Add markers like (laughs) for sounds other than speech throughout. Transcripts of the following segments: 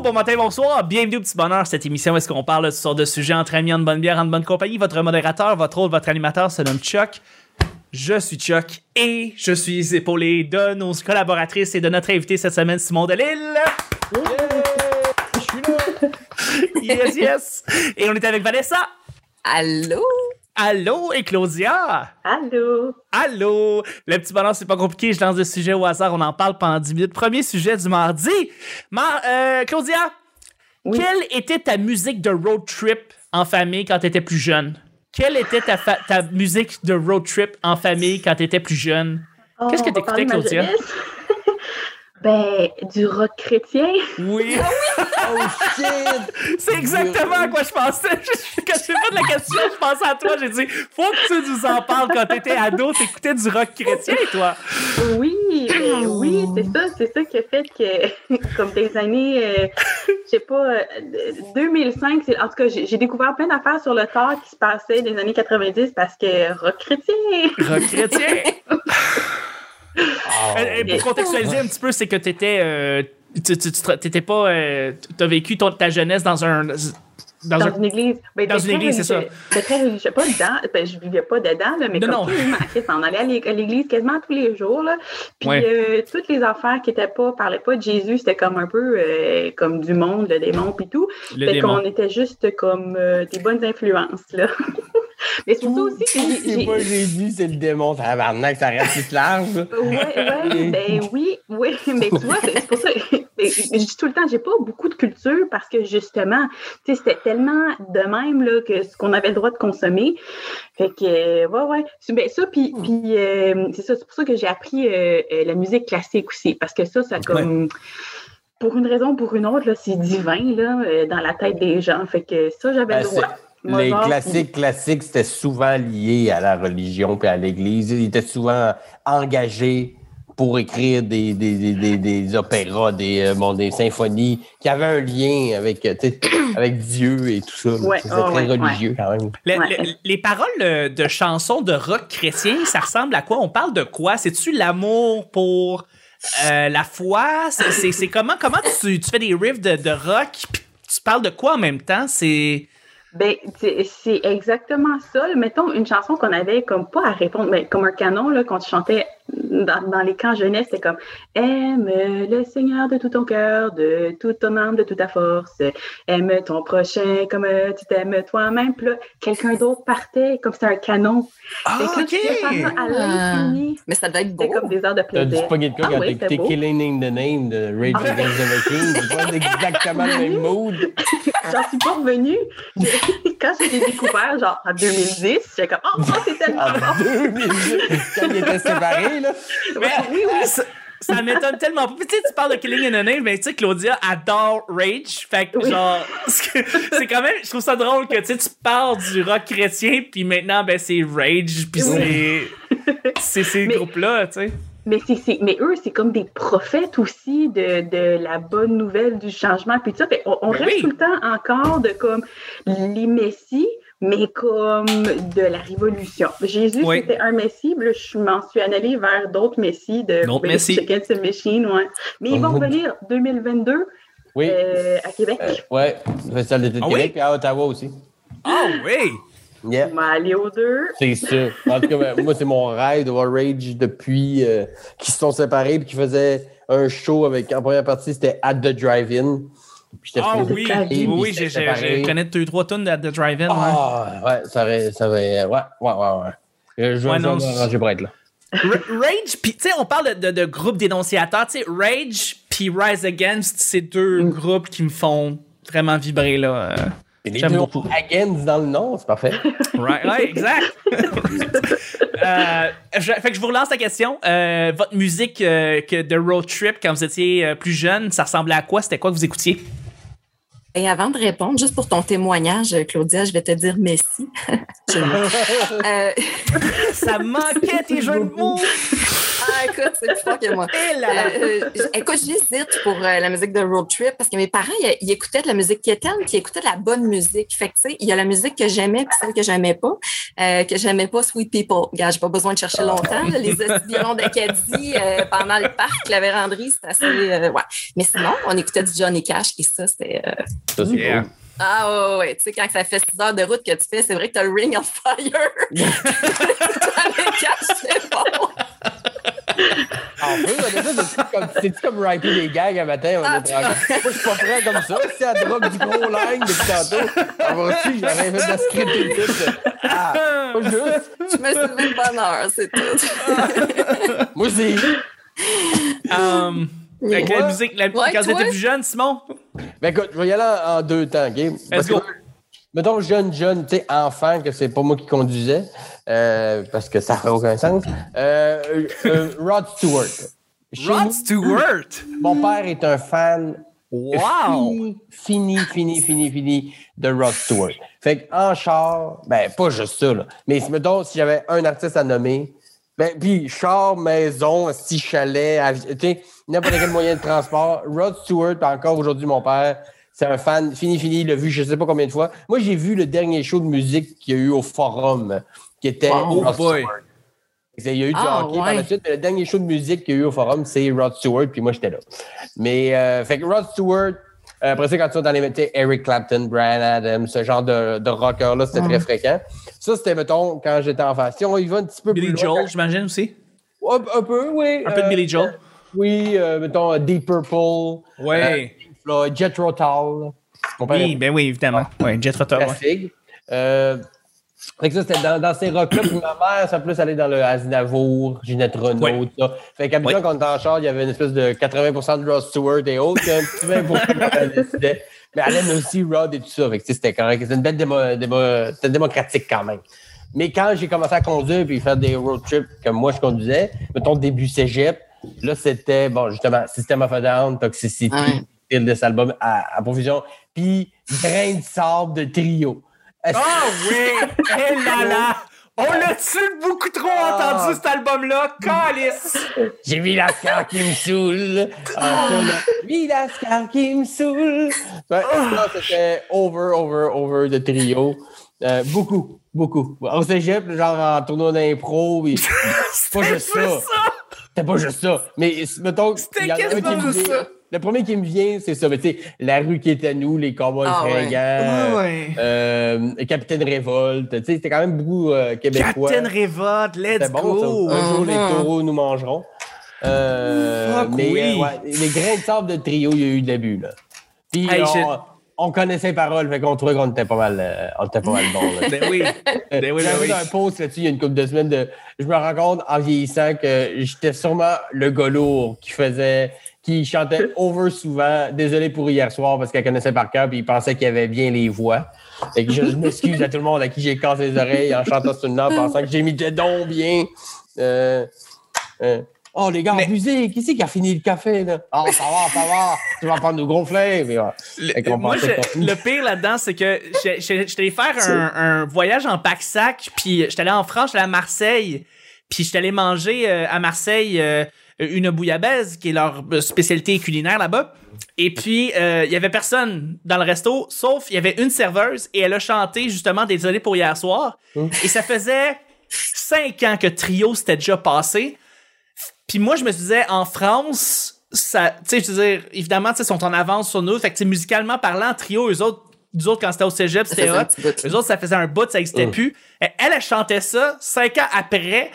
bonjour, bon matin, bonsoir. Bienvenue au Petit Bonheur, cette émission est-ce qu'on parle de ce de sujets entre amis, en bonne bière, en bonne compagnie. Votre modérateur, votre hôte, votre animateur se nomme Chuck. Je suis Chuck et je suis épaulé de nos collaboratrices et de notre invité cette semaine, Simon Delille. Je suis là. (laughs) Yes, yes. Et on est avec Vanessa. Allô? Allô et Claudia? Allô? Allô? Le petit bonheur, c'est pas compliqué. Je lance des sujets au hasard. On en parle pendant 10 minutes. Premier sujet du mardi. Mar euh, Claudia, Oui. quelle était ta musique de road trip en famille quand tu étais plus jeune? Quelle était ta, ta musique de road trip en famille quand tu étais plus jeune? Qu'est-ce que Oh, on va t'écoutais, Claudia? (laughs) ben, du rock chrétien. Oui, Oh shit! (laughs) c'est exactement à quoi je pensais. (laughs) Quand j'ai fait la question, je pensais à toi. J'ai dit, faut que tu nous en parles quand t'étais ado. T'écoutais du rock chrétien, toi? Oui, ben oui, c'est ça, c'est ça qui a fait que, (laughs) comme des années, euh, je sais pas, euh, 2005, c'est- en tout cas, j'ai j'ai découvert plein d'affaires sur le tard qui se passaient des années 90 parce que rock chrétien. Rock chrétien! Oh. Euh, euh, pour contextualiser un petit peu, c'est que t'étais, euh, tu, tu, tu- t'étais pas, euh, t'as vécu ta jeunesse dans un, dans, Dans un, une église. Ben, Dans une église, c'est religieux. C'était très religieux. Pas dedans. Ben, je vivais pas dedans, là, mais Non, comme non. tout le monde, Chris, on allait à l'é- à l'église quasiment tous les jours. Là. Puis Ouais. euh, toutes les affaires qui étaient pas, parlaient pas de Jésus, c'était comme un peu euh, comme du monde, le démon puis tout. le fait démon. qu'on était juste comme euh, des bonnes influences. Là. (laughs) mais c'est pour ça aussi que j'ai- C'est j'ai. pas Jésus, c'est le démon. Tabarnak, ça reste large. Ouais, ouais, ben oui, oui, mais tu vois, c'est pour ça, je dis tout le temps, j'ai pas beaucoup de culture parce que justement, tu sais, c'était tellement de même, là, que ce qu'on avait le droit de consommer. Fait que, euh, ouais, ouais, c'est ben, ça, puis, puis euh, c'est ça, c'est pour ça que j'ai appris euh, la musique classique aussi, parce que ça, ça comme, pour une raison ou pour une autre, c'est divin, là, dans la tête des gens. Fait que ça, j'avais Ben, le droit. Les classiques classiques, c'était souvent lié à la religion puis à l'Église. Ils étaient souvent engagés pour écrire des, des, des, des, des opéras, des, euh, bon, des symphonies qui avaient un lien avec, euh, (coughs) avec Dieu et tout ça. Ouais, C'était ah très ouais, religieux quand même. Le- Ouais. le- les paroles euh, de chansons de rock chrétien, ça ressemble à quoi? On parle de quoi? C'est-tu l'amour pour euh, la foi? C'est- C'est c'est comment, comment tu, tu fais des riffs de, de rock? tu parles de quoi en même temps? C'est. Ben, c'est exactement ça. Mettons une chanson qu'on avait comme pas à répondre, mais comme un canon, là, quand tu chantais dans, dans les camps jeunesse, c'était comme Aime le Seigneur de tout ton cœur, de toute ton âme, de toute ta force. Aime ton prochain comme tu t'aimes toi-même. Puis là, quelqu'un d'autre partait comme c'était un canon. Ah, Fait que là, ok! tu pouvais faire ça à l'infini. Mais ça doit être beau. C'était comme des heures de T'as du plaisir. spaghetti Ah quand oui, beau. Killing in the Name de Rage Ah. Against the Machine. C'est pas exactement le même mood. (laughs) J'en suis pas revenue. (laughs) Quand je l'ai découvert, genre en 2010, j'étais comme Oh, oh, c'est tellement En bon. 2010, quand ils étaient séparés, là. Mais, Oui, oui. Ça, ça m'étonne tellement pas. Puis, Tu sais, tu parles de Killing in a Name, mais tu sais, Claudia adore Rage. Fait que, Oui. genre, c'est quand même, je trouve ça drôle que, tu sais, tu parles du rock chrétien, puis maintenant, ben, c'est Rage, puis c'est, c'est ces groupes-là, tu sais. Mais, c'est, c'est- mais eux, c'est comme des prophètes aussi de, de la bonne nouvelle du changement. Puis tout ça, Fait, on, on Ben reste oui. tout le temps encore de comme les messies, mais comme de la révolution. Jésus, Oui. c'était un messie. je m'en suis en allée vers d'autres messies de D'autres ben, the Machine, ouais. Mais ils vont revenir 2022 Oui. euh, à Québec. Euh, ouais, le Festival d'été de Ah Québec, oui? puis à Ottawa aussi. Ah oui! Yeah. On va aller aux deux. C'est ça. En tout cas, ben, moi, c'est mon rêve de voir Rage depuis euh, qu'ils se sont séparés et qu'ils faisaient un show avec, en première partie, c'était At the Drive-In. Ah oui, oui, oui, je connais deux, trois tonnes de, de Drive-In. ouais. Ah, ouais, ça aurait, ça aurait, ouais, ouais, ouais, ouais. Je vais Ouais, non, pour être là. Rage, puis tu sais, on parle de, de, de groupes dénonciateurs. Tu sais, Rage puis Rise Against, c'est deux groupes qui me font vraiment vibrer, là. euh. J'aime beaucoup. Against dans le nom, c'est parfait. (laughs) Right, ouais, exact. (laughs) Euh, je- fait que je vous relance la question. Euh, votre musique euh, que de road trip quand vous étiez plus jeune, ça ressemblait à quoi? C'était quoi que vous écoutiez? Et avant de répondre, juste pour ton témoignage, Claudia, je vais te dire merci. (laughs) Euh, (laughs) Ça manquait tes jeux de mots! (laughs) écoute, c'est plus fort que moi. (laughs) Euh, euh, écoute, j'hésite pour euh, la musique de Road Trip parce que mes parents, ils, ils écoutaient de la musique quétaine puis ils écoutaient de la bonne musique. Fait que, tu sais, il y a la musique que j'aimais puis celle que j'aimais pas. Euh, que j'aimais pas Sweet People. Regarde, j'ai pas besoin de chercher longtemps. là. les violons d'Acadie euh, pendant le parc, la véranderie, c'était assez... euh, ouais. Mais sinon, on écoutait du Johnny Cash et ça, c'était... euh, Ça, c'est Yeah. cool. Ah ouais, ouais. Tu sais, quand ça fait 6 heures de route que tu fais, c'est vrai que t'as le ring on fire. (laughs) (laughs) Johnny Cash, c'est bon. En honnêtement, c'est comme, c'est-tu comme writer des gags un matin? On Ah, est. Moi, je suis pas prêt comme ça. Si elle drop du gros line depuis tantôt, on va aussi, j'aurais fait de la scripter tout. Ah, pas juste. Je me suis levé de bonne heure, c'est tout. (laughs) Moi, c'est. Um, avec la musique, la- Ouais, quand tu étais plus jeune, Simon? Ben écoute, je vais y aller en, en deux temps, OK? Parce go. que, mettons, jeune, jeune, tu sais, enfant, que c'est pas moi qui conduisais, euh, parce que ça fait aucun sens. Euh, euh, Rod Stewart. Chez Rod nous, Stewart! mon père est un fan Wow! fini, fini, fini, fini, fini de Rod Stewart. Fait qu'en char, ben, pas juste ça, là. Mais si, mettons, si j'avais un artiste à nommer, ben, puis char, maison, si chalet, tu sais, n'importe quel moyen de transport, Rod Stewart, encore aujourd'hui, mon père, c'est un fan fini, fini, il l'a vu je sais pas combien de fois. Moi, j'ai vu le dernier show de musique qu'il y a eu au Forum, qui était Wow. Rod boy. Stewart. Il y a eu du Ah, hockey par la suite, mais le dernier show de musique qu'il y a eu au forum, c'est Rod Stewart, puis moi, j'étais là. Mais, euh, fait que Rod Stewart, euh, après ça, quand tu vas dans les métiers, Eric Clapton, Brian Adams, ce genre de, de rocker-là, c'était très fréquent. Ça, c'était, mettons, quand j'étais enfant. Si on y va un petit peu Billy plus loin, Joel, j'imagine aussi. un, un peu, oui. Un peu de Euh, Billy Joel. Oui, euh, mettons, Deep Purple, Ouais. Mon père oui, ben oui, évidemment. Ouais, Jet ouais. classique. Euh, fait que ça, c'était dans, dans ces rock-là. Puis ma mère, ça plus aller dans le Aznavour, Ginette Renault, Ouais. tout ça. Fait qu'habituellement, Ouais. quand on était en char, il y avait une espèce de 80% de Rod Stewart et autres, un petit 20 qu'elle décidait. Mais elle aime aussi Rod et tout ça. Fait que tu sais, c'était correct. C'était une belle démo, démo- c'était démocratique quand même. Mais quand j'ai commencé à conduire puis faire des road trips comme moi je conduisais, mettons début cégep, là c'était, bon, justement, System of a Down, Toxicity, Ouais. Style de cet album à, à profusion, puis Grain de sable de trio. Ah oui! Eh là là! (laughs) On l'a-tu beaucoup trop Ah. entendu, cet album-là? Calice! J'ai vu la scar qui me saoule. Ah, ça. J'ai vu la scar qui me saoule. Ouais, ça, c'était over, over, over de trio. Euh, beaucoup, beaucoup. Au cégep, genre en tournoi d'impro. puis- (laughs) pas juste ça. C'était pas juste ça. Mais mettons, C'était quasiment vient. ça. Le premier qui me vient, c'est ça. Mais tu sais, la rue qui est à nous, les cowboys Ah ouais. fringants, Ouais. euh, Capitaine Révolte. Tu sais, c'était quand même beaucoup euh, québécois. Captain Révolte, let's bon, go! ça. Un jour, les Mhm. taureaux nous mangeront. Euh, Fuck mais oui. euh, ouais, les grains de sable de trio, il y a eu le début. Là. Puis Hey, on, je- on connaissait les paroles, fait qu'on trouvait qu'on était pas mal, euh, on était pas mal bon. Là. (laughs) Ben oui. Ben oui, ben J'avais oui. un post là-dessus il y a une couple de semaines. De, je me rends compte en vieillissant que j'étais sûrement le gars lourd qui faisait, qui chantait (laughs) over souvent. Désolé pour hier soir parce qu'elle connaissait par cœur puis il pensait qu'il avait bien les voix. Que je, je m'excuse à tout le monde à qui j'ai cassé les oreilles en chantant ce nom, pensant que j'ai mis des dons bien. Euh, euh, Oh, les gars, Mais- abusés, qui c'est qui a fini le café, là? Oh, ça va, ça va, tu vas prendre nos gros ouais. Qu'on Le, moi, je- le pire là-dedans, c'est que j'étais allé faire un, un voyage en pack-sac, puis j'étais allé en France, j'étais allé à Marseille, puis j'étais allé manger euh, à Marseille une bouillabaisse, qui est leur euh, spécialité culinaire là-bas. Et puis, euh, il y avait personne dans le resto, sauf il y avait une serveuse, et elle a chanté justement Désolé pour hier soir. Et ça faisait cinq ans que Trio s'était déjà passé. Puis moi, je me disais, en France, ça, tu sais, je veux dire, évidemment, sais, sont en avance sur nous. Fait que, musicalement parlant, trio, eux autres, nous autres, quand c'était au cégep, c'était hot. Eux autres, ça faisait un bout, ça existait Mm. plus. Elle, elle, elle chantait ça cinq ans après.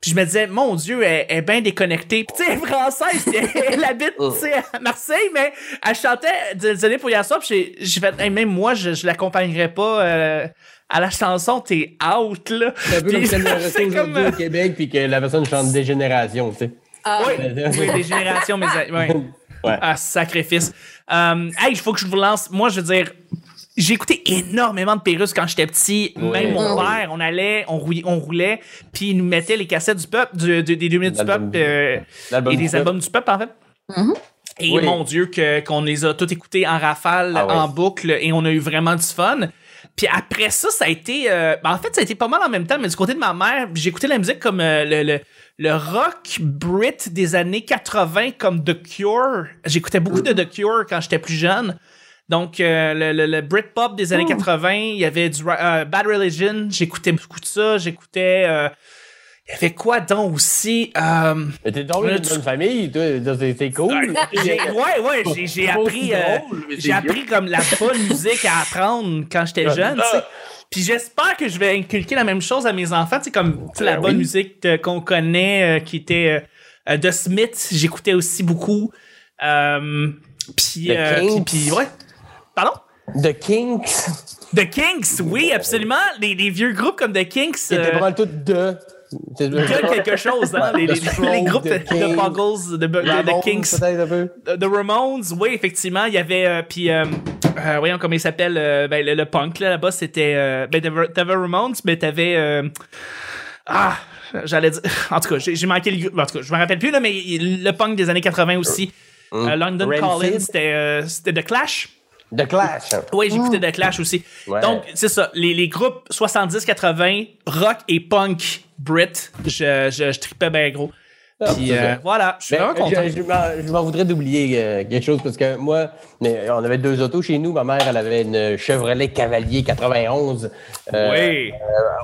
Puis je me disais, mon Dieu, elle, elle est bien déconnectée. Puis tu sais, elle est française, puis elle, elle (laughs) habite, tu sais, à Marseille, mais elle chantait Désolé pour hier soir. Puis j'ai- j'ai fait, Hey, même moi, je, je l'accompagnerais pas euh, à la chanson. T'es out, là. C'est un peu comme Puis si restait aujourd'hui comme, au Québec puis que la personne chante Dégénération, tu sais. Ah, Oui, (laughs) oui, des générations, mais ouais. Ouais. Ah, sacrifice. Euh, hey, il faut que je vous lance. Moi, je veux dire, j'ai écouté énormément de Pérus quand j'étais petit. Même mon père, on allait, on roulait, on roulait puis il nous mettait les cassettes du peuple, du- du- des deux minutes du peuple euh, et des albums du peuple, en fait. Mhm. Et Oui. mon Dieu, que, qu'on les a tous écoutés en rafale, Ah ouais. en boucle, et on a eu vraiment du fun. puis après ça, ça a été. euh, ben, en fait, ça a été pas mal en même temps, mais du côté de ma mère, j'écoutais la musique comme euh, le, le, le rock Brit des années 80, comme The Cure. J'écoutais beaucoup de The Cure quand j'étais plus jeune. Donc, euh, le, le, le Britpop des années 80, il y avait du euh, Bad Religion, j'écoutais beaucoup de ça. J'écoutais. euh, il y avait quoi donc aussi? Euh, Mais t'es donc une bonne famille, c'est cool. j'ai- (laughs) ouais, ouais, j'ai, appris, euh, j'ai appris comme la bonne musique à apprendre quand j'étais jeune, tu sais. Puis j'espère que je vais inculquer la même chose à mes enfants, tu sais, comme sais, la Ben bonne oui. musique qu'on connaît, euh, qui était de Smith, j'écoutais aussi beaucoup. Euh, puis, euh, puis, ouais. Pardon? The Kinks. The Kinks, oui, absolument. Les, les vieux groupes comme The Kinks. C'était euh, mal tout de. De quelque chose, hein? Les, (laughs) groupes de, Kinks, Buggles, de, de- de Ramones, Kinks. oui, effectivement, il y avait euh, puis euh, euh, voyons comment il s'appelle ben, le, le punk là là-bas, c'était ben t'avais Ramones, mais t'avais ah, j'allais dire (laughs) en tout cas, j'ai manqué le en tout cas, je me rappelle plus là mais le punk des années 80 aussi. London c'était euh, c'était The Clash. The Clash. Oui, j'écoutais The Clash aussi. Ouais. Donc, c'est ça. Les, les groupes 70-80, rock et punk Brit, je, je, je tripais bien gros. Ah, Puis euh, voilà, je suis Ben, vraiment content. je, je m'en- je m'en voudrais d'oublier euh, quelque chose parce que moi, mais, on avait deux autos chez nous. Ma mère, elle avait une Chevrolet Cavalier 91. euh, oui.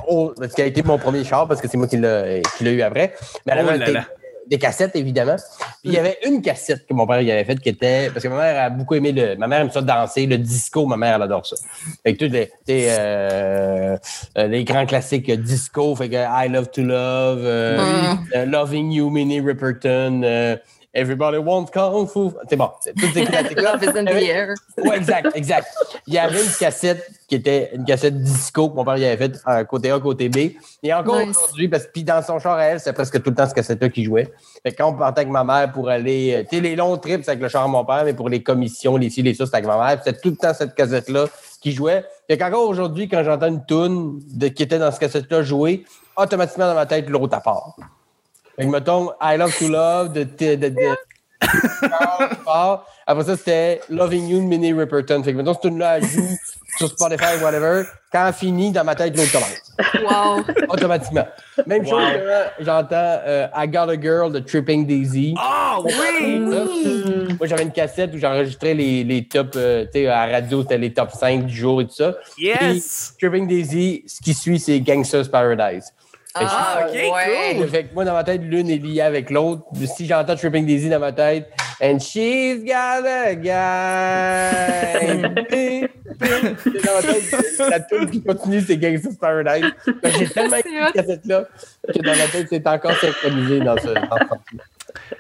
oh, ce qui a été mon premier char parce que c'est moi qui l'ai eu après. Mais elle Oh avait là des, là. Des cassettes, évidemment. Puis il y avait une cassette que mon père y avait faite qui était. Parce que ma mère a beaucoup aimé le. Ma mère aime ça danser, le disco, ma mère, elle adore ça. Fait que tous les, euh, euh, les grands classiques euh, disco, fait que I Love to Love, euh, euh, Loving You, Minnie Riperton, euh, Everybody Wants Kung Fu. C'est bon, c'est toutes ces classiques-là. Love is (laughs) in the air. Oui, exact, exact. Il y avait une cassette qui était une cassette disco que mon père y avait faite, un côté A, côté B. Et encore Nice. aujourd'hui, parce que dans son char à elle, c'est presque tout le temps ce cassette-là qui jouait. Fait que quand on partait avec ma mère pour aller, euh, tu sais, les longs trips, c'est avec le char à mon père, mais pour les commissions, les ci, les ça, c'était avec ma mère. C'était tout le temps cette cassette-là qui jouait. Fait qu'encore aujourd'hui, quand j'entends une tune de, qui était dans cette cassette-là jouer, automatiquement dans ma tête, l'autre à part. Fait que mettons, I Love to Love de, de, de, (laughs) de-. Après ça, c'était Loving You de Minnie Riperton. Fait que maintenant, cette tune-là, joue sur Spotify, whatever. Quand elle finit, dans ma tête, l'autre commence. Wow. Automatiquement. Même chose que j'entends euh, I Got a Girl de Tripping Daisy. Ah oui! Moi, j'avais une cassette où j'enregistrais les, les tops, euh, tu sais, à la radio, c'était les top 5 du jour et tout ça. Yes! Puis, Tripping Daisy, ce qui suit, c'est Gangsta's Paradise. Ah, ok, ouais. cool. fait que moi, dans ma tête, l'une est liée avec l'autre. Si j'entends Tripping Daisy dans ma tête, and she's got a guy. (laughs) Dans ma tête, la tune qui continue, c'est Gangsta's Paradise. J'ai (laughs) tellement écouté cette cassette-là que dans ma tête, c'est encore synchronisé dans ce.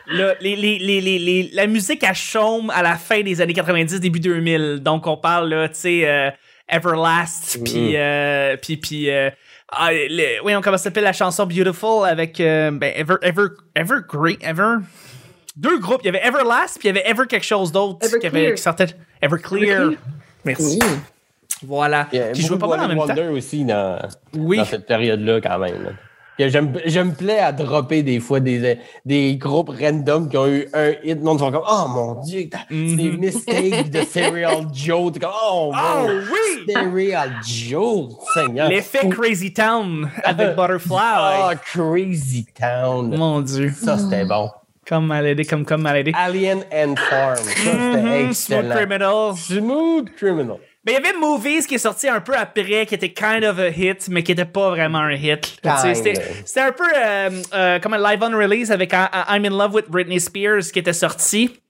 Le- les, les, les, les, les- la musique à chaume à la fin des années 90, début 2000. Donc, on parle, là, tu sais, euh, Everlast, puis... euh, puis, puis euh, ah, le- oui, on comment ça s'appelle la chanson Beautiful avec euh, ben, Ever, Ever, Evergreen, Ever... Deux groupes. Il y avait Everlast, puis il y avait Ever quelque chose d'autre qui, avait, qui sortait... Everclear. Everclear. Merci. Voilà. Qui jouait pas mal en même One temps. Wonder aussi dans, Oui. dans cette période-là, quand même. Que j'aime- Je me plais à dropper des fois des, des groupes random qui ont eu un hit. Le monde sont comme Oh mon Dieu, t'as- c'est. Mistake de (laughs) Serial Joe. T'es comme Oh, Oh oui! Serial Joe, Seigneur. L'effet Crazy Town avec (laughs) Butterfly. Oh, Crazy Town. Mon Dieu. Ça, c'était bon. Comme maladé, comme comme maladé. Alien and Farm. Ça, c'était Mhm, Smooth excellent. Criminal. Smooth Criminal. Mais il y avait Movies qui est sorti un peu après, qui était kind of a hit, mais qui était pas vraiment un hit. C'était un peu euh, euh, comme un live on release avec I- I- I'm in Love with Britney Spears qui était sorti.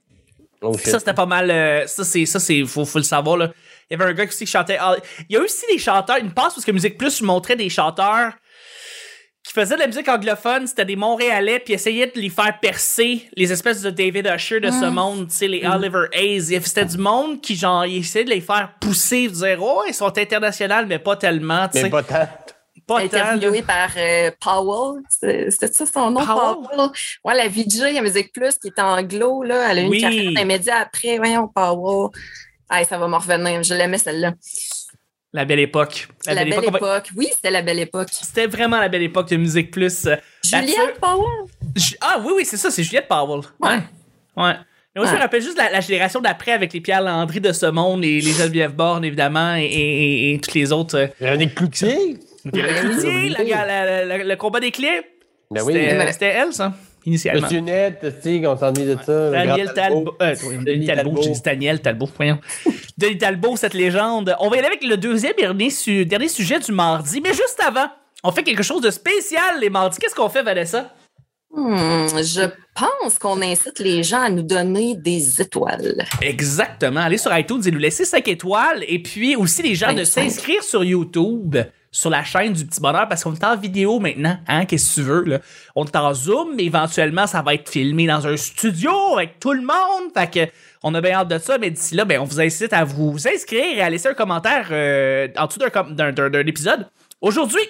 Oh. Ça, c'était pas mal. euh, ça, c'est, ça, c'est, faut, faut le savoir, là. Il y avait un gars aussi qui chantait. ah, il y a aussi des chanteurs, une passe parce que Musique Plus montrait des chanteurs qui faisaient de la musique anglophone, c'était des Montréalais, puis essayaient de les faire percer les espèces de David Usher de ce monde, tu sais, les Oliver Hayes. C'était du monde qui, genre, ils essayaient de les faire pousser, de dire, oh, ils sont internationaux, mais pas tellement, tu sais. Mais pas tant. Pas interviewé par euh, Powell. C'était ça son nom, Powell? Powell? Ouais, la VJ à Musique Plus qui est anglo, là. Elle a eu Oui. une carrière dans les médias après. Voyons, Powell. Ah, ça va me revenir. Je l'aimais, celle-là. La belle époque. La, belle époque. Oui, c'était la belle époque. C'était vraiment la belle époque de Musique Plus. Euh, Juliette Powell? Ju- Ah oui, oui, c'est ça, c'est Juliette Powell. Ouais. Ouais. Mais moi, je me Ouais. rappelle juste la, la génération d'après avec les Pierre Landry de ce monde, et les Geneviève Borne, évidemment, et, et- et- et toutes les autres. euh, Véronique Cloutier. Véronique Cloutier, le combat des clés. Ben oui. C'était elle, ça, initialement. Monsieur Net, tu sais, on s'ennuie de ça. Daniel Talbot. euh, oui, Denis Talbot, Talbot. j'ai dit Daniel Talbot, voyons. (laughs) Denis Talbot, cette légende. On va y aller avec le deuxième dernier, su- dernier sujet du mardi, mais juste avant, on fait quelque chose de spécial les mardis. Qu'est-ce qu'on fait, Vanessa? Hmm, je pense qu'on incite les gens à nous donner des étoiles. Exactement. Allez sur iTunes et nous laisser 5 étoiles. Et puis aussi les gens de s'inscrire sur YouTube, sur la chaîne du Petit Bonheur, parce qu'on est en vidéo maintenant. Hein, qu'est-ce que tu veux, là? On est en Zoom, mais éventuellement, ça va être filmé dans un studio avec tout le monde. Fait que on a bien hâte de ça, mais d'ici là, ben, on vous incite à vous inscrire et à laisser un commentaire euh, en dessous d'un, épisode. Aujourd'hui,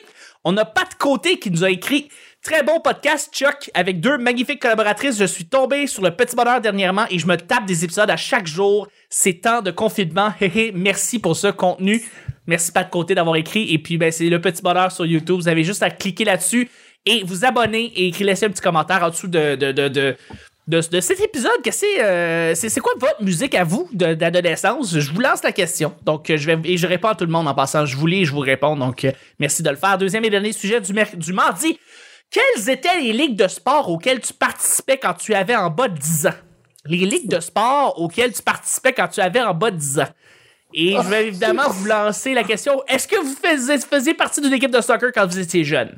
on a Pat Côté qui nous a écrit Très bon podcast, Chuck, avec deux magnifiques collaboratrices. Je suis tombé sur le petit bonheur dernièrement et je me tape des épisodes à chaque jour. C'est temps de confinement. Merci pour ce contenu. Merci Pat Côté d'avoir écrit. Et puis, ben, c'est le petit bonheur sur YouTube. Vous avez juste à cliquer là-dessus et vous abonner et laisser un petit commentaire en dessous de, cet épisode. Que c'est, euh, c'est, quoi votre musique à vous d'adolescence? Je vous lance la question. Donc, euh, je vais, et je réponds à tout le monde en passant. Je vous lis et je vous réponds. Donc, euh, merci de le faire. Deuxième et dernier sujet du, du mardi. Quelles étaient les ligues de sport auxquelles tu participais quand tu avais en bas de 10 ans? Les ligues de sport auxquelles tu participais quand tu avais en bas de 10 ans. Et je vais évidemment vous lancer la question est-ce que vous faisiez, faisiez partie d'une équipe de soccer quand vous étiez jeune?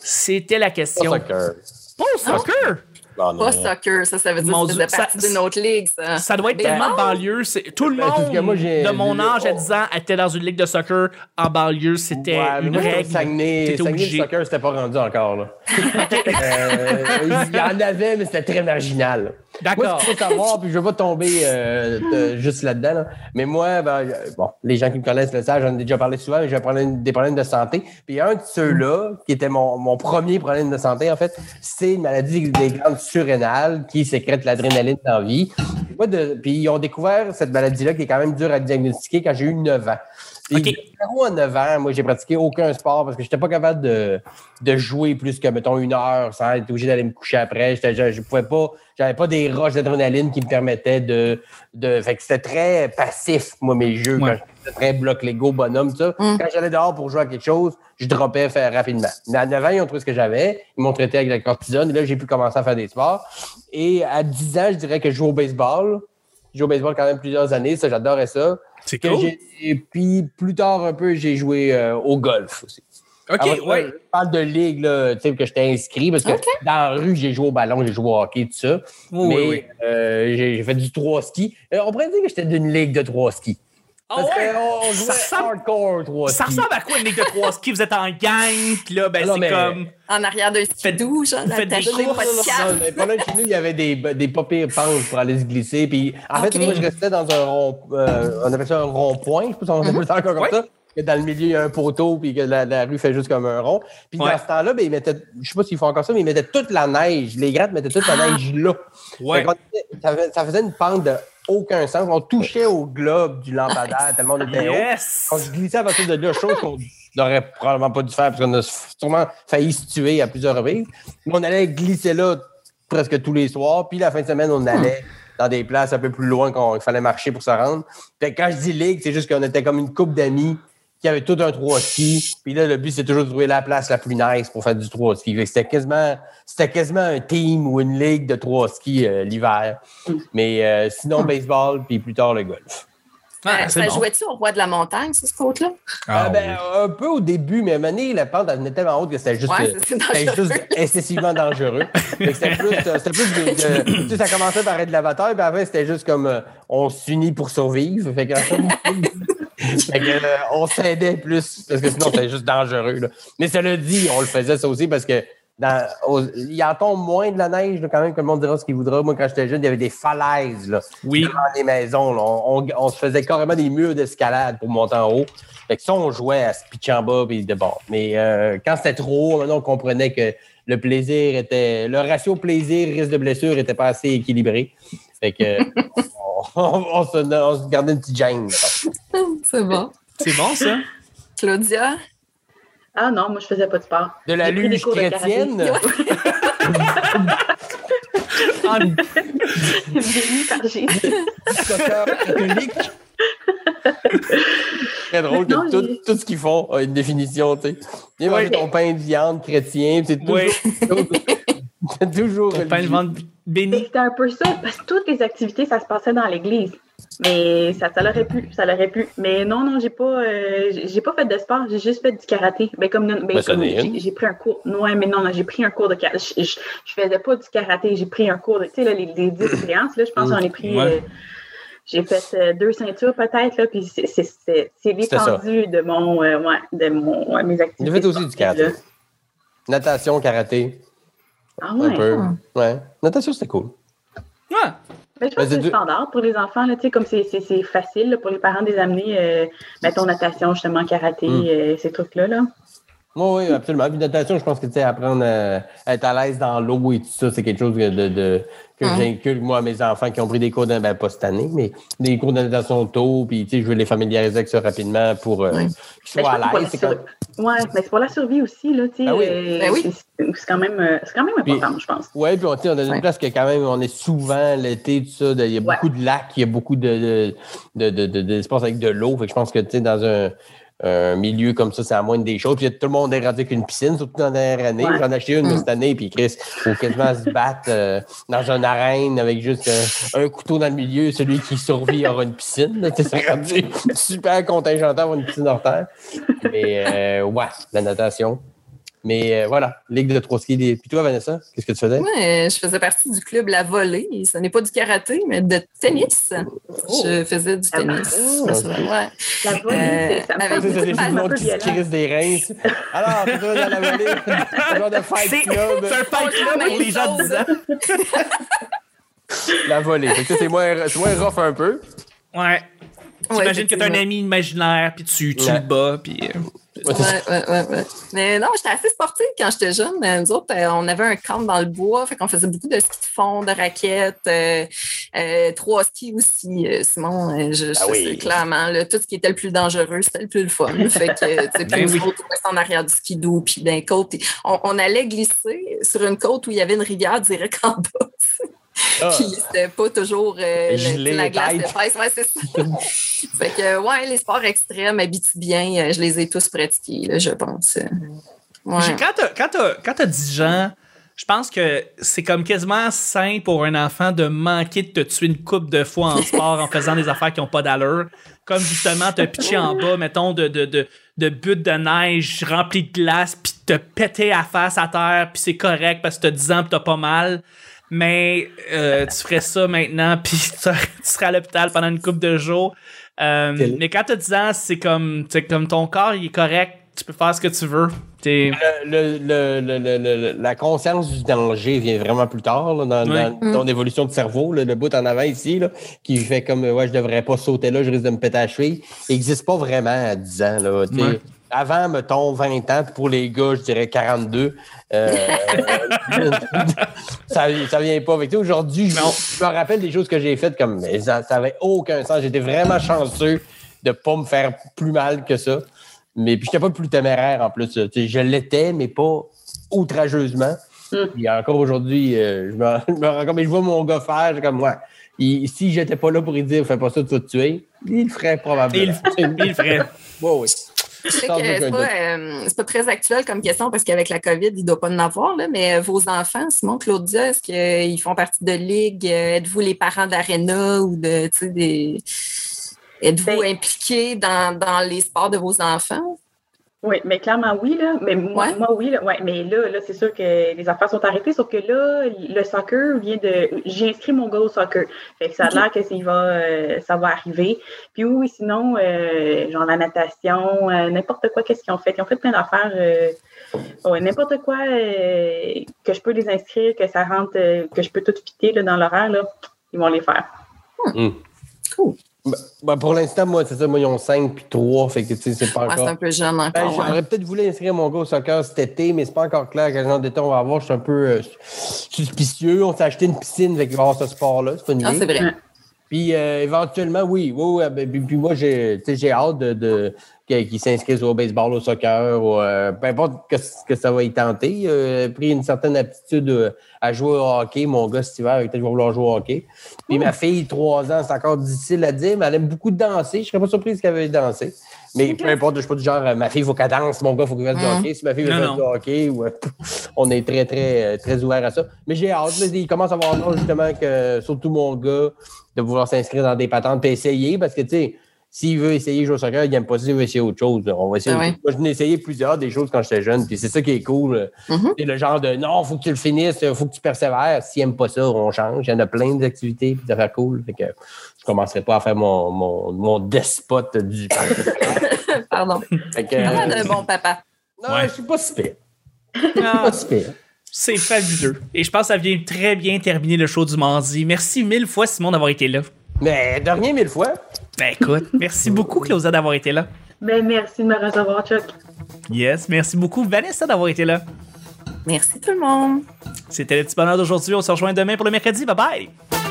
C'était la Pas question. soccer. Pas au soccer? Non, non, Pas soccer, ça, ça veut dire Mon que ça- partie d'une autre ligue, ça. Ça doit être tellement non. banlieue. c'est- Tout le Ben, moi, monde de mon âge à oh. 10 ans était dans une ligue de soccer en banlieue. C'était Ouais, une moi, règle. Saguenay, Saguenay, obligé. le soccer, c'était pas rendu encore. Là. (laughs) Euh, il y en avait, mais c'était très marginal. Moi, D'accord. ce qu'il faut savoir, puis je veux pas tomber euh, de- juste là-dedans, là, mais moi, ben, euh, bon, les gens qui me connaissent le savent, j'en ai déjà parlé souvent, mais j'ai des problèmes de santé. Puis un de ceux-là, qui était mon, mon premier problème de santé, en fait, c'est une maladie des glandes surrénales qui sécrète l'adrénaline dans la vie. Moi, de- puis ils ont découvert cette maladie-là qui est quand même dure à diagnostiquer quand j'ai eu 9 ans. Puis, OK. de 0 à 9 ans, moi, j'ai pratiqué aucun sport parce que j'étais pas capable de, de jouer plus que, mettons, une heure sans être obligé d'aller me coucher après. Je, je pouvais pas, j'avais pas des roches d'adrénaline qui me permettaient de, de, fait que c'était très passif, moi, mes jeux. Ouais. Quand j'étais très bloc Lego, bonhomme, tout ça. Mm. Quand j'allais dehors pour jouer à quelque chose, je droppais faire rapidement. Mais à 9 ans, ils ont trouvé ce que j'avais. Ils m'ont traité avec la cortisone. Et là, j'ai pu commencer à faire des sports. Et à 10 ans, je dirais que je joue au baseball. Je joue au baseball quand même plusieurs années. Ça, j'adorais ça. C'est cool. j'ai- Et puis, plus tard un peu, j'ai joué euh, au golf aussi. OK, Alors, je parle de ligue, là, tu sais, que j'étais inscrit, parce que dans la rue, j'ai joué au ballon, j'ai joué au hockey, tout ça. Oui, mais oui, euh, j'ai fait du trois ski. Euh, on pourrait dire que j'étais d'une ligue de trois skis. Ah Parce ouais? qu'on Ça jouait hardcore trois Ça skis. ressemble à quoi une ligue de trois skis? Vous êtes en gang, puis là, ben, Ah c'est mais- comme. En arrière d'un Faites- skidoo, genre, faites des courses, de chez nous, il y avait des, des pas pires pentes pour aller se glisser. Puis, en fait, moi, je restais dans un rond, euh, on appelle ça un rond-point. Je sais pas si on appelle ça encore comme Ouais. ça. Que dans le milieu, il y a un poteau, puis que la, la rue fait juste comme un rond. Puis Ouais. dans ce temps-là, ben, ils mettaient, je sais pas s'ils font encore ça, mais ils mettaient toute la neige. Les grattes mettaient toute la neige là. Ouais. Ça, fais- ça faisait une pente de aucun sens. On touchait au globe du lampadaire tellement on était haut. On se glissait à partir de là, chose qu'on n'aurait probablement pas dû faire parce qu'on a sûrement failli se tuer à plusieurs reprises. Mais on allait glisser là presque tous les soirs. Puis la fin de semaine, on allait dans des places un peu plus loin qu'il fallait marcher pour se rendre. Quand je dis ligue, c'est juste qu'on était comme une couple d'amis qui avaient tout un trois ski. Puis là, le but, c'est toujours de trouver la place la plus nice pour faire du trois ski. Fait que C'était quasiment, c'était quasiment un team ou une ligue de trois skis euh, l'hiver. Mais euh, sinon, baseball, puis plus tard, le golf. Ah, Euh, ça bon. jouait-tu au roi de la montagne, ce côte-là? Ah, Ah, ben, Un peu au début, mais à un moment donné, la pente elle venait tellement haute que c'était juste, Ouais, euh, c'était juste excessivement dangereux. C'était plus, euh, plus de, de- tu sais, ça commençait par être de la bataille, puis après, c'était juste comme euh, on s'unit pour survivre. Fait que, (laughs) Fait que, euh, on s'aidait plus, parce que sinon, c'était juste dangereux. là. Mais ça le dit, on le faisait ça aussi parce que dans, au- il en tombe moins de la neige, là, quand même, que le monde dira ce qu'il voudra. Moi, quand j'étais jeune, il y avait des falaises. Là Oui. dans les maisons. là. On, on- on se faisait carrément des murs d'escalade pour monter en haut. Fait que ça, on jouait à se pitcher en bas puis de bon. Mais euh, quand c'était trop haut, maintenant, on comprenait que le plaisir était. Le ratio plaisir-risque de blessure était pas assez équilibré. Fait que (laughs) on, on se, on se gardait une petite gêne. C'est bon. C'est bon, ça? Claudia? Ah non, moi, je faisais pas de sport. De la luge de chrétienne? (laughs) En- Béni par Jésus. Catholique. Très drôle que tout, tout ce qu'ils font a une définition, tu sais. Viens manger ton pain de viande chrétien, c'est toujours... Oui. (laughs) c'est toujours... Ton pain de Mais béni. C'était un peu ça, parce que toutes les activités, ça se passait dans l'église. Mais ça, ça l'aurait pu, ça l'aurait pu. Mais non, non, j'ai pas, euh, j'ai pas fait de sport, j'ai juste fait du karaté. Ben, comme, ben, Ben, comme j'ai pris un cours. Ouais, mais non, non, j'ai pris un cours de karaté. Je, je, je faisais pas du karaté, j'ai pris un cours de, tu sais, là, les, les 10 (clears throat) séances, là, je pense que j'en ai pris, Ouais. euh, j'ai fait euh, deux ceintures peut-être, là, puis c'est- l'étendue de mon, euh, ouais, de mon, ouais, mes activités. J'ai fait aussi du karaté. là. Natation, karaté, Ah un ouais. peu. Ouais. Natation, c'était cool. Ouais. Ben, je Ben, pense que c'est standard pour les enfants, là, tu sais, comme c'est- c'est c'est facile là, pour les parents de les amener, euh, mettons, natation, justement, karaté, Mm. euh, ces trucs-là. Là. Oui, oui, absolument. Puis natation, je pense que tu sais, apprendre à, à être à l'aise dans l'eau et tout ça, c'est quelque chose que, de, de- que Hum. j'inculque, moi, à mes enfants qui ont pris des cours de, ben, pas cette année, mais des cours de natation tôt, puis tu sais, je veux les familiariser avec ça rapidement pour euh, Oui. qu'ils Ben, soient à l'aise. sur- Ouais, mais c'est pour la survie aussi, là, tu sais. Ben oui. euh, Ben oui. c'est- quand même, euh, c'est quand même Puis- important, je pense. Oui, puis on, tu sais, on a une Ouais. place que quand même, on est souvent l'été, tout ça. de- Il y a Ouais. beaucoup de lacs, il y a beaucoup de, de, de, de- de- d'espace avec de l'eau. Fait que je pense que tu sais, dans un, un milieu comme ça, c'est la moindre des choses. Puis tout le monde est rendu avec une piscine, surtout dans la dernière année. Ouais. J'en ai acheté une Mm. cette année, puis Chris, il faut quasiment se battre euh, dans une arène avec juste euh, un couteau dans le milieu. Celui qui survit aura une piscine. C'est rendu (laughs) super contingentant d'avoir une piscine hors terre. Mais euh, ouais, la natation. Mais euh, voilà, Ligue de trois skis. des- Puis toi, Vanessa, qu'est-ce que tu faisais? Euh, je faisais partie du club La Volée. Ce n'est pas du karaté, mais de tennis. Je faisais du Ah, tennis. oh, Ouais, ouais. La volée, Euh, c'est- fait C'est beaucoup ça, de les balles, gens un peu qui se des reins. (laughs) Alors, toi dans la volée. Un genre de fight C'est club. c'est un fight club pour les gens de 10 ans. (laughs) La volée. C'est moins, rough un peu. Ouais. T'imagines que t'as un ami imaginaire, puis tu, tu Ouais. le bats, puis... Ouais. Ouais, ouais. Mais non, j'étais assez sportive quand j'étais jeune. Nous autres, euh, on avait un camp dans le bois, fait qu'on faisait beaucoup de ski de fond, de raquettes, euh, euh, trois skis aussi. euh, Simon, euh, je, je Ah oui. sais clairement, là, tout ce qui était le plus dangereux, c'était le plus le fun. (laughs) fait que, tu sais, Ben oui. nous autres, on restait en arrière du skidoo, puis d'un côte. On, on allait glisser sur une côte où il y avait une rivière direct en bas. Ah. Puis c'était pas toujours euh, le- la glace têtes. épaisse. Ouais, c'est ça. (laughs) fait que, ouais, les sports extrêmes, bien, euh, je les ai tous pratiqués, là, je pense. Ouais. Quand t'as, quand, t'as, quand t'as 10 ans, je pense que c'est comme quasiment sain pour un enfant de manquer de te tuer une coupe de fois en sport en faisant des affaires qui n'ont pas d'allure. Comme justement te pitcher en bas, mettons, de, de, de, de buttes de neige remplie de glace, puis te péter à face à terre, puis c'est correct parce que t'as 10 ans, puis t'as pas mal. Mais euh, tu ferais ça maintenant, (laughs) puis tu serais tu serais à l'hôpital pendant une coupe de jours. Euh, Mais quand t'as 10 ans, c'est comme, c'est comme ton corps, il est correct. Tu peux faire ce que tu veux. Le- le- le- le- le- le- la conscience du danger vient vraiment plus tard là, dans, Ouais. dans ton évolution de cerveau. là, le bout en avant ici, là, qui fait comme ouais, je devrais pas sauter là, je risque de me péter à la cheville. Il n'existe pas vraiment à 10 ans. Là, tu. Avant, mettons, 20 ans, pour les gars, je dirais 42. Euh, (laughs) ça, ça vient pas avec toi. Aujourd'hui, je, je me rappelle des choses que j'ai faites comme mais ça n'avait aucun sens. J'étais vraiment chanceux de ne pas me faire plus mal que ça. Mais puis, j'étais pas le plus téméraire en plus. Je l'étais, mais pas outrageusement. Mm. Puis encore aujourd'hui, euh, je, me, je me rends compte, mais je vois mon gars faire, comme moi. Il, si j'étais pas là pour lui dire fais pas ça, tu vas te tuer, il le ferait probablement. Il, il le ferait. (laughs) Ouais, oui. C'est pas, euh, c'est pas très actuel comme question parce qu'avec la COVID, il ne doit pas en avoir, là, mais euh, vos enfants, Simon, Claudia, est-ce qu'ils font partie de ligue? Euh, Êtes-vous les parents d'Arena ou de, tu sais, des. Êtes-vous Ben- impliqués dans, dans les sports de vos enfants? Oui, mais clairement oui, là. Mais moi, Ouais. moi oui, là. Ouais, mais là, là, c'est sûr que les affaires sont arrêtées, sauf que là, le soccer vient de. J'ai inscrit mon gars au soccer. Fait que ça a l'air que ça va, euh, ça va arriver. Puis oui, sinon, euh, genre la natation, euh, n'importe quoi, qu'est-ce qu'ils ont fait? Ils ont fait plein d'affaires. euh, ouais, n'importe quoi euh, que je peux les inscrire, que ça rentre, euh, que je peux tout fitter là, dans l'horaire, là, ils vont les faire. Cool. Ben, ben, pour l'instant, moi, c'est ça, moi, ils ont 5 puis 3, fait que tu sais, c'est pas Ouais, c'est encore. un peu jeune Ben, encore. ouais. J'aurais peut-être voulu inscrire mon gars au soccer cet été, mais c'est pas encore clair quel genre d'été on va avoir. Je suis un peu euh, suspicieux. On s'est acheté une piscine, fait qu'il va y avoir ce sport-là. C'est pas une Ah, c'est vrai. Puis euh, éventuellement, oui, oui, oui, ben, puis, puis moi, j'ai tu sais, j'ai hâte de, de- qu'ils s'inscrivent au baseball, au soccer, ou, euh, peu importe que, que ça va y tenter. Euh, pris une certaine aptitude euh, à jouer au hockey. Mon gars, cet hiver, peut-être va vouloir jouer au hockey. Puis ma fille, trois ans, c'est encore difficile à dire, mais elle aime beaucoup danser. Je serais pas surprise qu'elle veuille danser. Mais peu importe, je suis pas du genre, euh, ma fille, il faut qu'elle danse, mon gars, il faut qu'il fasse du Mm. hockey. Si ma fille veut faire du hockey, ou, euh, (laughs) on est très, très, euh, très ouvert à ça. Mais j'ai hâte. il commence à avoir l'âge, justement, que surtout mon gars, de vouloir s'inscrire dans des patentes puis essayer parce que, tu sais, s'il veut essayer jouer au soccer, il n'aime pas ça, il veut essayer autre chose. On va essayer Ah ouais. Moi, je n'ai essayé plusieurs des choses quand j'étais jeune, puis c'est ça qui est cool. Mhm. C'est le genre de non, faut que tu le finisses, faut que tu persévères. S'il n'aime pas ça, on change. Il y en a plein d'activités puis d'affaires cool. Fait que je commencerai pas à faire mon, mon, mon despote du (laughs) Pardon. Fait que, euh, de bon papa. non, Ouais. je suis pas si pire. Ah, Pas si pire. c'est fabuleux. Et je pense que ça vient très bien terminer le show du mardi. Merci mille fois, Simon, d'avoir été là. Mais de rien mille fois. Ben écoute, (laughs) merci beaucoup, Claudia, d'avoir été là. Ben, merci de me recevoir, Chuck. Yes, merci beaucoup, Vanessa, d'avoir été là. Merci tout le monde. C'était le petit bonheur d'aujourd'hui. On se rejoint demain pour le mercredi. Bye bye!